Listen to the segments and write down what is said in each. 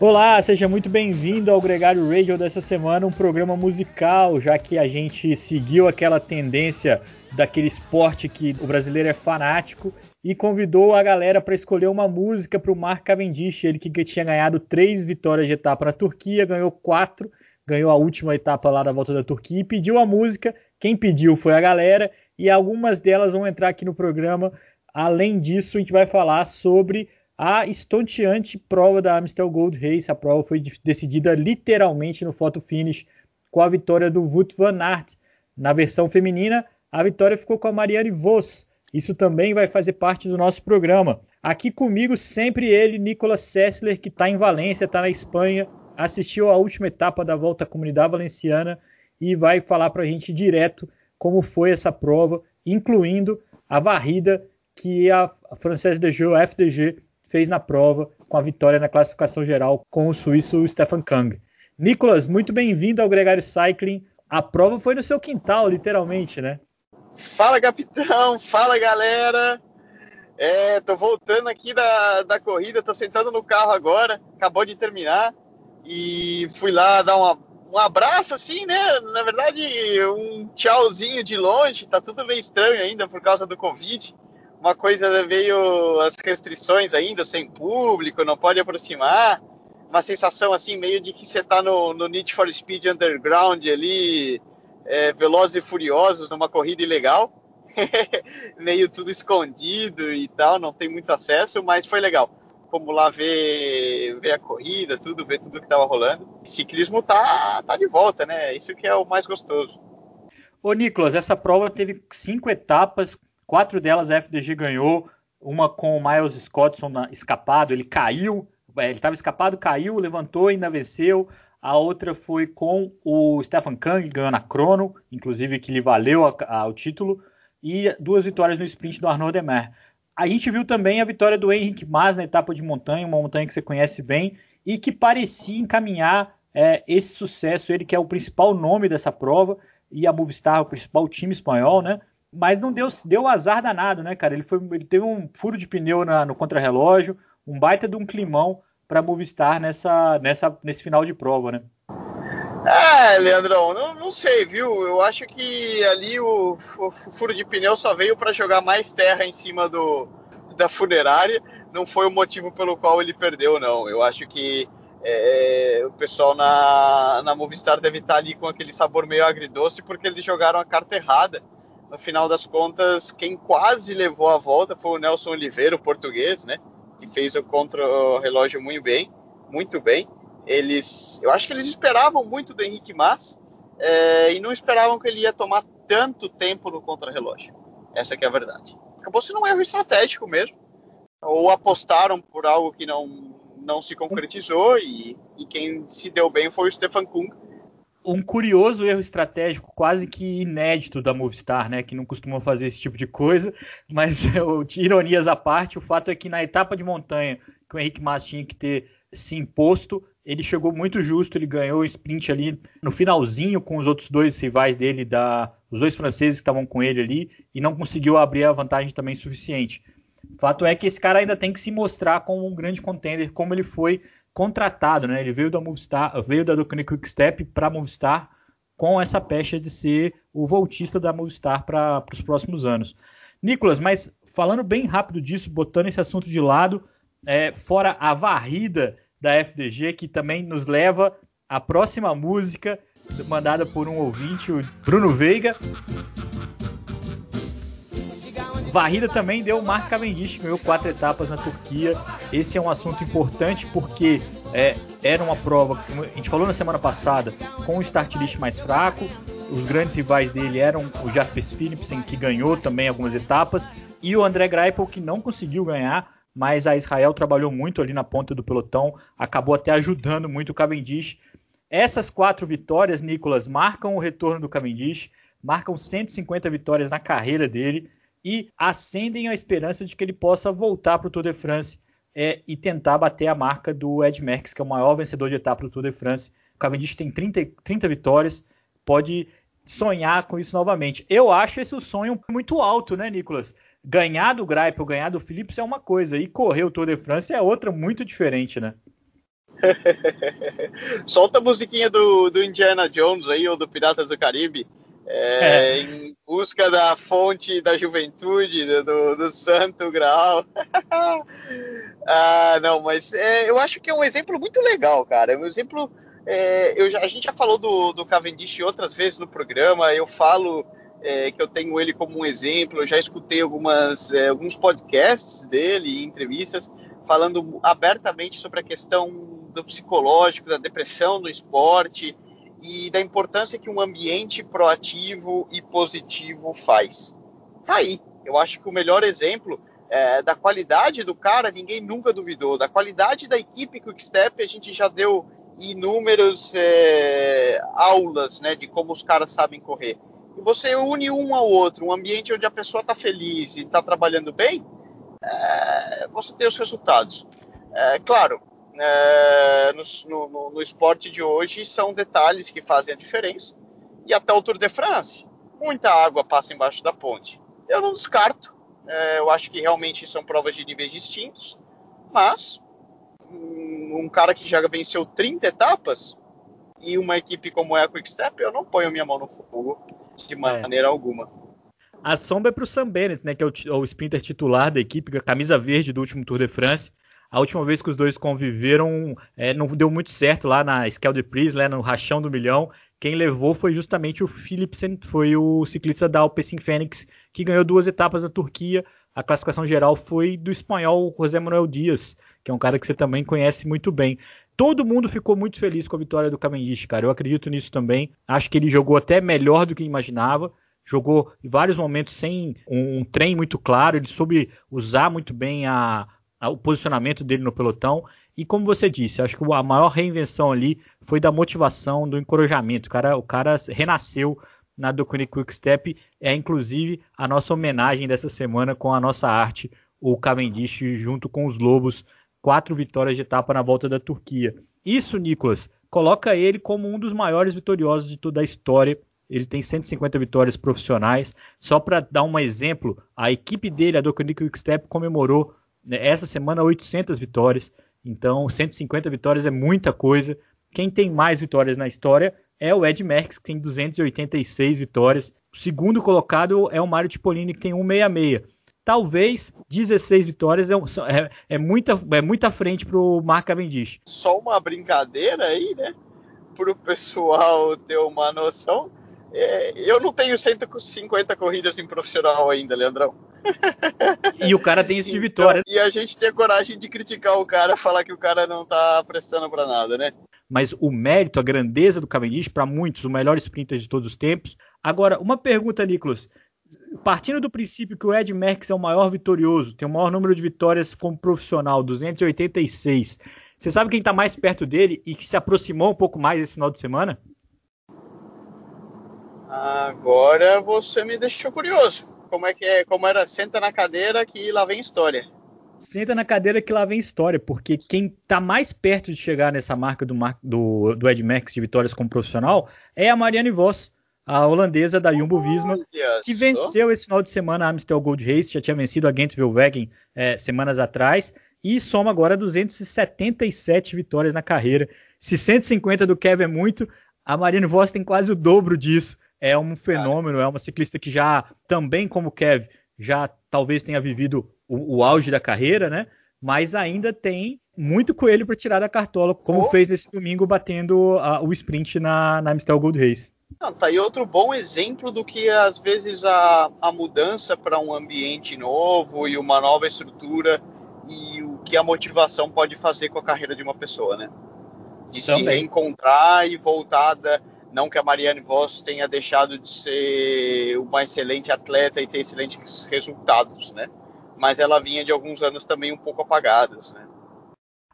Olá, seja muito bem-vindo ao Gregário Radio dessa semana, um programa musical, já que a gente seguiu aquela tendência daquele esporte que o brasileiro é fanático e convidou a galera para escolher uma música para o Mark Cavendish, ele que tinha ganhado três vitórias de etapa na Turquia, ganhou quatro, ganhou a última etapa lá da volta da Turquia e pediu a música. Quem pediu foi a galera e algumas delas vão entrar aqui no programa. Além disso, a gente vai falar sobre a estonteante prova da Amstel Gold Race. A prova foi decidida literalmente no photo finish com a vitória do Wout van Aert. Na versão feminina, a vitória ficou com a Marianne Vos. Isso também vai fazer parte do nosso programa. Aqui comigo sempre ele, Nicolas Sessler, que está em Valência, está na Espanha, assistiu a última etapa da Volta à Comunidade Valenciana e vai falar para a gente direto como foi essa prova, incluindo a varrida que a Française de a FDG, fez na prova com a vitória na classificação geral com o suíço Stefan Kang. Nicolas, muito bem-vindo ao Gregário Cycling. A prova foi no seu quintal, literalmente, né? Fala, capitão! Fala, galera! É, tô voltando aqui da, da corrida, tô sentando no carro agora, acabou de terminar e fui lá dar uma, um abraço assim, né? Na verdade, um tchauzinho de longe, tá tudo meio estranho ainda por causa do Covid uma coisa veio as restrições ainda, sem público, não pode aproximar. Uma sensação assim, meio de que você está no, no Need for Speed Underground ali, é, Velozes e Furiosos, numa corrida ilegal. meio tudo escondido e tal, não tem muito acesso, mas foi legal. Como lá ver, ver a corrida, tudo, ver tudo que estava rolando. ciclismo tá, tá de volta, né? Isso que é o mais gostoso. Ô Nicolas, essa prova teve cinco etapas, Quatro delas a FDG ganhou, uma com o Miles Scottson na, escapado, ele caiu, é, ele estava escapado, caiu, levantou e ainda venceu. A outra foi com o Stefan Kang, ganhando a crono, inclusive que lhe valeu a, a, o título. E duas vitórias no sprint do Arnaud Demer. A gente viu também a vitória do Henrique Mas na etapa de montanha, uma montanha que você conhece bem, e que parecia encaminhar é, esse sucesso. Ele que é o principal nome dessa prova, e a Movistar, o principal time espanhol, né? Mas não deu, deu azar danado, né, cara? Ele, foi, ele teve um furo de pneu na, no contrarrelógio, um baita de um climão para Movistar nessa, nessa, nesse final de prova, né? É, Leandrão, não, não sei, viu? Eu acho que ali o, o furo de pneu só veio para jogar mais terra em cima do, da funerária, não foi o motivo pelo qual ele perdeu, não. Eu acho que é, o pessoal na, na Movistar deve estar ali com aquele sabor meio agridoce porque eles jogaram a carta errada no final das contas, quem quase levou a volta foi o Nelson Oliveira, o português, né? Que fez o contra-relógio muito bem, muito bem. Eles, eu acho que eles esperavam muito do Henrique Mas é, e não esperavam que ele ia tomar tanto tempo no contra-relógio. Essa é a verdade. Acabou sendo um erro estratégico mesmo. Ou apostaram por algo que não, não se concretizou e, e quem se deu bem foi o Stefan Kung, um curioso erro estratégico quase que inédito da Movistar, né, que não costuma fazer esse tipo de coisa, mas ironias à parte, o fato é que na etapa de montanha que o Henrique Mas tinha que ter se imposto, ele chegou muito justo, ele ganhou o sprint ali no finalzinho com os outros dois rivais dele, da, os dois franceses que estavam com ele ali, e não conseguiu abrir a vantagem também suficiente. O fato é que esse cara ainda tem que se mostrar como um grande contender, como ele foi contratado, né? Ele veio da Movistar, veio da Ducati Quickstep para Movistar com essa pecha de ser o voltista da Movistar para os próximos anos. Nicolas, mas falando bem rápido disso, botando esse assunto de lado, é, fora a varrida da FDG, que também nos leva à próxima música mandada por um ouvinte, o Bruno Veiga. Varrida também deu o Cavendish, ganhou quatro etapas na Turquia. Esse é um assunto importante porque é, era uma prova, como a gente falou na semana passada, com o start list mais fraco. Os grandes rivais dele eram o Jasper Philipsen, que ganhou também algumas etapas, e o André Greipel, que não conseguiu ganhar, mas a Israel trabalhou muito ali na ponta do pelotão, acabou até ajudando muito o Cavendish. Essas quatro vitórias, Nicolas, marcam o retorno do Cavendish, marcam 150 vitórias na carreira dele e acendem a esperança de que ele possa voltar para o Tour de France é, e tentar bater a marca do Ed Merckx, que é o maior vencedor de etapa do Tour de France. O Cavendish tem 30, 30 vitórias, pode sonhar com isso novamente. Eu acho esse sonho muito alto, né, Nicolas? Ganhar do Greipel, ganhar do Philips é uma coisa, e correr o Tour de France é outra muito diferente, né? Solta a musiquinha do, do Indiana Jones aí, ou do Piratas do Caribe. É, é. Em busca da fonte da juventude, do, do Santo Graal. ah, não, mas é, eu acho que é um exemplo muito legal, cara. É um exemplo. É, eu a gente já falou do, do Cavendish outras vezes no programa. Eu falo é, que eu tenho ele como um exemplo. Eu já escutei algumas, é, alguns podcasts dele, entrevistas, falando abertamente sobre a questão do psicológico, da depressão no esporte e da importância que um ambiente proativo e positivo faz. Tá aí. Eu acho que o melhor exemplo é, da qualidade do cara, ninguém nunca duvidou. Da qualidade da equipe Quickstep, a gente já deu inúmeras é, aulas né, de como os caras sabem correr. E você une um ao outro, um ambiente onde a pessoa está feliz e está trabalhando bem, é, você tem os resultados. É, claro, é, no, no, no, esporte de hoje são detalhes que fazem a diferença. E até o Tour de France, muita água passa embaixo da ponte. Eu não descarto, é, eu acho que realmente são provas de níveis distintos, mas um, um cara que já venceu 30 etapas e uma equipe como é a Quickstep, eu não ponho minha mão no fogo de é. maneira é. alguma. A sombra é para o Sam Bennett, né, que é o, o sprinter titular da equipe, a camisa verde do último Tour de France. A última vez que os dois conviveram, é, não deu muito certo lá na Scale de Pris, né, no rachão do milhão. Quem levou foi justamente o Philipsen, foi o ciclista da Alpecin Fênix, que ganhou duas etapas na Turquia. A classificação geral foi do espanhol José Manuel Dias, que é um cara que você também conhece muito bem. Todo mundo ficou muito feliz com a vitória do Cavendish, cara. Eu acredito nisso também. Acho que ele jogou até melhor do que imaginava jogou em vários momentos sem um, um trem muito claro, ele soube usar muito bem a, o posicionamento dele no pelotão. E como você disse, acho que a maior reinvenção ali foi da motivação, do encorajamento. O cara, o cara renasceu na Dokuni Quick Step. É inclusive a nossa homenagem dessa semana com a nossa arte, o Cavendish junto com os Lobos. Quatro vitórias de etapa na volta da Turquia. Isso, Nicolas, coloca ele como um dos maiores vitoriosos de toda a história. Ele tem 150 vitórias profissionais. Só para dar um exemplo, a equipe dele, a Dokuni Quick Step, comemorou essa semana 800 vitórias. Então, 150 vitórias é muita coisa. Quem tem mais vitórias na história é o Ed Merckx, que tem 286 vitórias. O segundo colocado é o Mário Tipolini, que tem 166. Talvez 16 vitórias é, é, é muita, é muita frente para o Mark Cavendish. Só uma brincadeira aí, né? Para o pessoal ter uma noção. É, eu não tenho 150 corridas em profissional ainda, Leandrão. E o cara tem isso de vitória. Então, e a gente tem a coragem de criticar o cara, falar que o cara não tá prestando para nada, né? Mas o mérito, a grandeza do Cavendish, para muitos, o melhor sprinter de todos os tempos. Agora, uma pergunta, Nicolas. Partindo do princípio que o Ed Merckx é o maior vitorioso, tem o maior número de vitórias como profissional, 286. Você sabe quem está mais perto dele e que se aproximou um pouco mais esse final de semana? Agora você me deixou curioso. Como é que é? Como era? Senta na cadeira que lá vem história. Senta na cadeira que lá vem história, porque quem está mais perto de chegar nessa marca do, do, do Ed Max de vitórias como profissional é a Marianne Voss, a holandesa da Jumbo Visma, que venceu esse final de semana a Amstel Gold Race, já tinha vencido a Gent Wevelgem é, semanas atrás, e soma agora 277 vitórias na carreira. Se 150 do Kevin é muito, a Marianne Voss tem quase o dobro disso é um fenômeno, é uma ciclista que já, também como o Kev, já talvez tenha vivido o, o auge da carreira, né? Mas ainda tem muito coelho para tirar da cartola, como oh. fez nesse domingo batendo a, o sprint na, na Amstel Gold Race. Não, tá aí outro bom exemplo do que às vezes a, a mudança para um ambiente novo e uma nova estrutura e o que a motivação pode fazer com a carreira de uma pessoa, né? De Também. se reencontrar e voltada não que a Marianne Voss tenha deixado de ser uma excelente atleta e ter excelentes resultados, né? Mas ela vinha de alguns anos também um pouco apagados, né?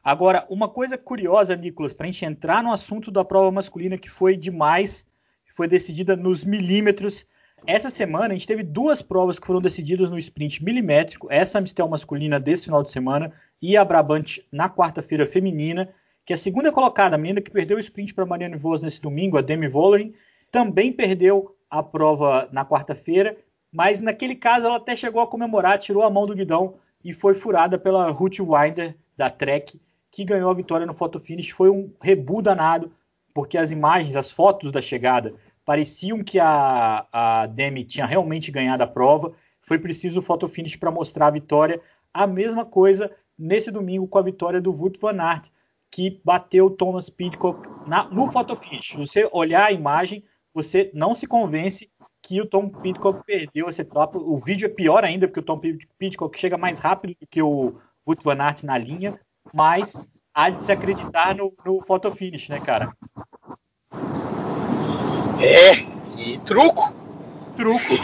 Agora, uma coisa curiosa, Nicolas, para a gente entrar no assunto da prova masculina que foi demais, foi decidida nos milímetros. Essa semana a gente teve duas provas que foram decididas no sprint milimétrico, essa Amistel masculina desse final de semana e a Brabant na quarta-feira feminina que a segunda colocada, a menina que perdeu o sprint para Marianne Vos nesse domingo, a Demi Vollering, também perdeu a prova na quarta-feira, mas naquele caso ela até chegou a comemorar, tirou a mão do guidão e foi furada pela Ruth Winder da Trek, que ganhou a vitória no photo finish. Foi um rebu danado, porque as imagens, as fotos da chegada pareciam que a, a Demi tinha realmente ganhado a prova. Foi preciso o photo finish para mostrar a vitória. A mesma coisa nesse domingo com a vitória do Wout van Aert, que bateu Thomas Pidcock na, no photo finish. Se você olhar a imagem, você não se convence que o Tom Pidcock perdeu essa etapa. O vídeo é pior ainda, porque o Tom Pidcock chega mais rápido do que o Wout van Aert na linha, mas há de se acreditar no, no photo finish, né, cara? É, e truco. Truco.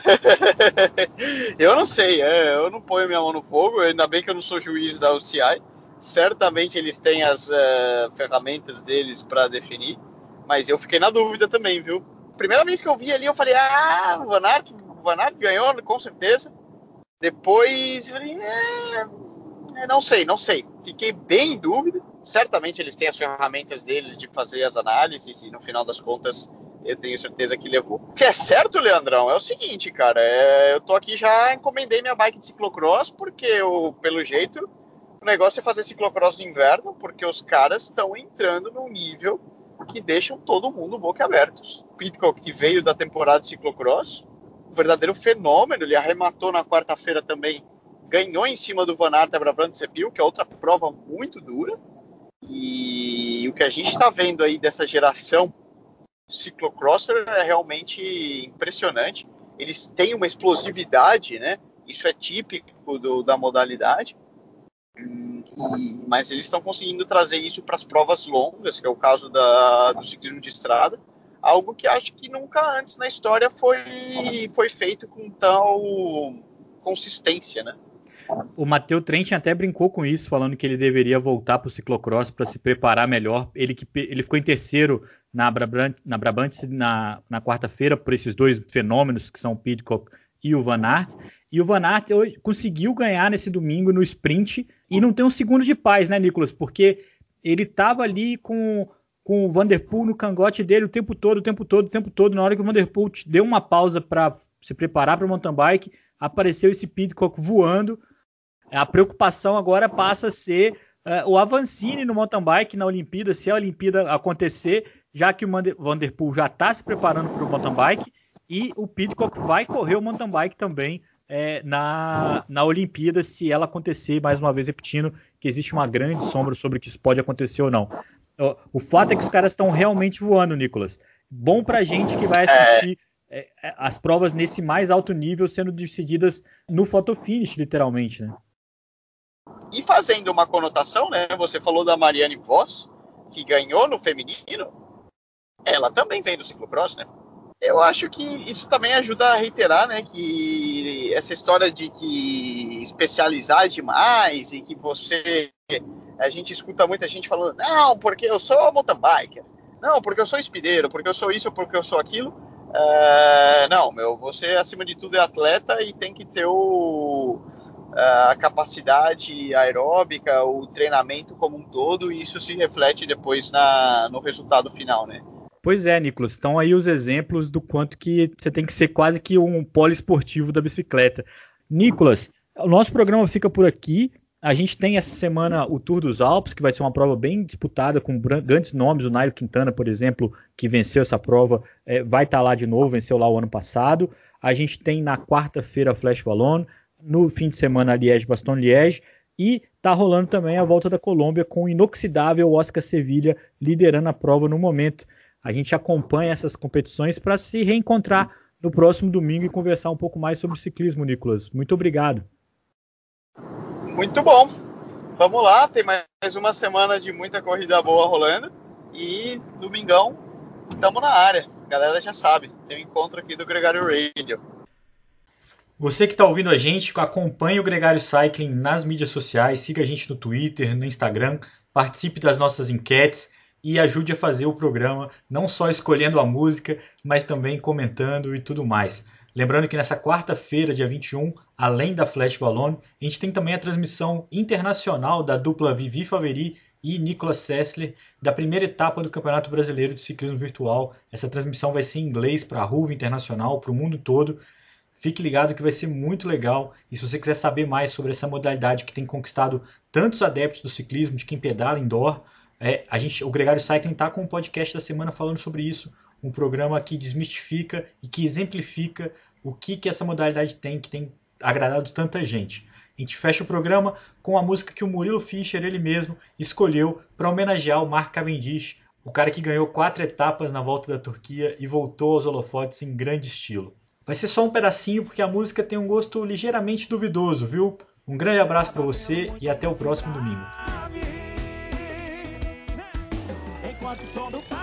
eu não sei, é, eu não ponho minha mão no fogo, ainda bem que eu não sou juiz da UCI. Certamente eles têm as uh, ferramentas deles para definir, mas eu fiquei na dúvida também, viu? Primeira vez que eu vi ali, eu falei, ah, o Van Aert, o Van Aert ganhou, com certeza. Depois, eu falei, é, não sei, não sei. Fiquei bem em dúvida. Certamente eles têm as ferramentas deles de fazer as análises e no final das contas eu tenho certeza que levou. O que é certo, Leandrão, é o seguinte, cara. É, eu tô aqui já encomendei minha bike de ciclocross porque eu, pelo jeito o negócio é fazer ciclocross no inverno porque os caras estão entrando num nível que deixam todo mundo boca abertos. Pitcock que veio da temporada de ciclocross, um verdadeiro fenômeno. Ele arrematou na quarta-feira também, ganhou em cima do Van Aert a Brabant Sepil, que é outra prova muito dura. E o que a gente está vendo aí dessa geração ciclocrosser é realmente impressionante. Eles têm uma explosividade, né? Isso é típico do, da modalidade. Mas eles estão conseguindo trazer isso para as provas longas, que é o caso da, do ciclismo de estrada, algo que acho que nunca antes na história foi, foi feito com tal consistência, né? O Matheus Trent até brincou com isso, falando que ele deveria voltar para o ciclocross para se preparar melhor. Ele, que, ele ficou em terceiro na Brabant, na, Brabant, na, na quarta-feira por esses dois fenômenos que são o Pidcock e o Van Aert. E o Van Aert conseguiu ganhar nesse domingo no sprint e não tem um segundo de paz, né, Nicolas? Porque ele estava ali com, com o Vanderpool no cangote dele o tempo todo, o tempo todo, o tempo todo. Na hora que o Vanderpool deu uma pausa para se preparar para o mountain bike, apareceu esse Pidcock voando. A preocupação agora passa a ser uh, o Avancini no mountain bike na Olimpíada, se a Olimpíada acontecer, já que o Vanderpool já está se preparando para o mountain bike e o Pidcock vai correr o mountain bike também é, na, na Olimpíada, se ela acontecer, mais uma vez repetindo, que existe uma grande sombra sobre que isso pode acontecer ou não. O fato é que os caras estão realmente voando, Nicolas. Bom pra gente que vai assistir é, é, as provas nesse mais alto nível sendo decididas no photo finish, literalmente, né? E fazendo uma conotação, né? Você falou da Mariane Voss, que ganhou no feminino. Ela também vem do ciclocross, né? Eu acho que isso também ajuda a reiterar, né, que essa história de que especializar demais e que você a gente escuta muita gente falando, não, porque eu sou mountain biker, não, porque eu sou espideiro, porque eu sou isso, porque eu sou aquilo. É, não, meu, você acima de tudo é atleta e tem que ter o, a capacidade aeróbica, o treinamento como um todo, e isso se reflete depois na, no resultado final, né? Pois é, Nicolas, estão aí os exemplos do quanto que você tem que ser quase que um poliesportivo da bicicleta. Nicolas, o nosso programa fica por aqui. A gente tem essa semana o Tour dos Alpes, que vai ser uma prova bem disputada com grandes nomes. O Nairo Quintana, por exemplo, que venceu essa prova, é, vai estar tá lá de novo, venceu lá o ano passado. A gente tem na quarta-feira a Flash Wallon, no fim de semana a Liège-Bastogne-Liège e tá rolando também a volta da Colômbia com o inoxidável Oscar Sevilha liderando a prova no momento. A gente acompanha essas competições para se reencontrar no próximo domingo e conversar um pouco mais sobre ciclismo, Nicolas. Muito obrigado. Muito bom. Vamos lá, tem mais uma semana de muita corrida boa rolando e domingão estamos na área. A galera já sabe, tem um encontro aqui do Gregário Radio. Você que está ouvindo a gente, acompanhe o Gregário Cycling nas mídias sociais, siga a gente no Twitter, no Instagram, participe das nossas enquetes e ajude a fazer o programa, não só escolhendo a música, mas também comentando e tudo mais. Lembrando que nessa quarta-feira, dia 21, além da Flash Ballon, a gente tem também a transmissão internacional da dupla Vivi Faveri e Nicolas Sessler da primeira etapa do Campeonato Brasileiro de Ciclismo Virtual. Essa transmissão vai ser em inglês para a Ruva Internacional, para o mundo todo. Fique ligado que vai ser muito legal. E se você quiser saber mais sobre essa modalidade que tem conquistado tantos adeptos do ciclismo, de quem pedala indoor, é, a gente, o Gregário Cycling está com um podcast da semana falando sobre isso. Um programa que desmistifica e que exemplifica o que, que essa modalidade tem, que tem agradado tanta gente. A gente fecha o programa com a música que o Murilo Fischer, ele mesmo, escolheu para homenagear o Mark Cavendish, o cara que ganhou quatro etapas na volta da Turquia e voltou aos holofotes em grande estilo. Vai ser só um pedacinho porque a música tem um gosto ligeiramente duvidoso, viu? Um grande abraço para você e até o próximo domingo quanto som do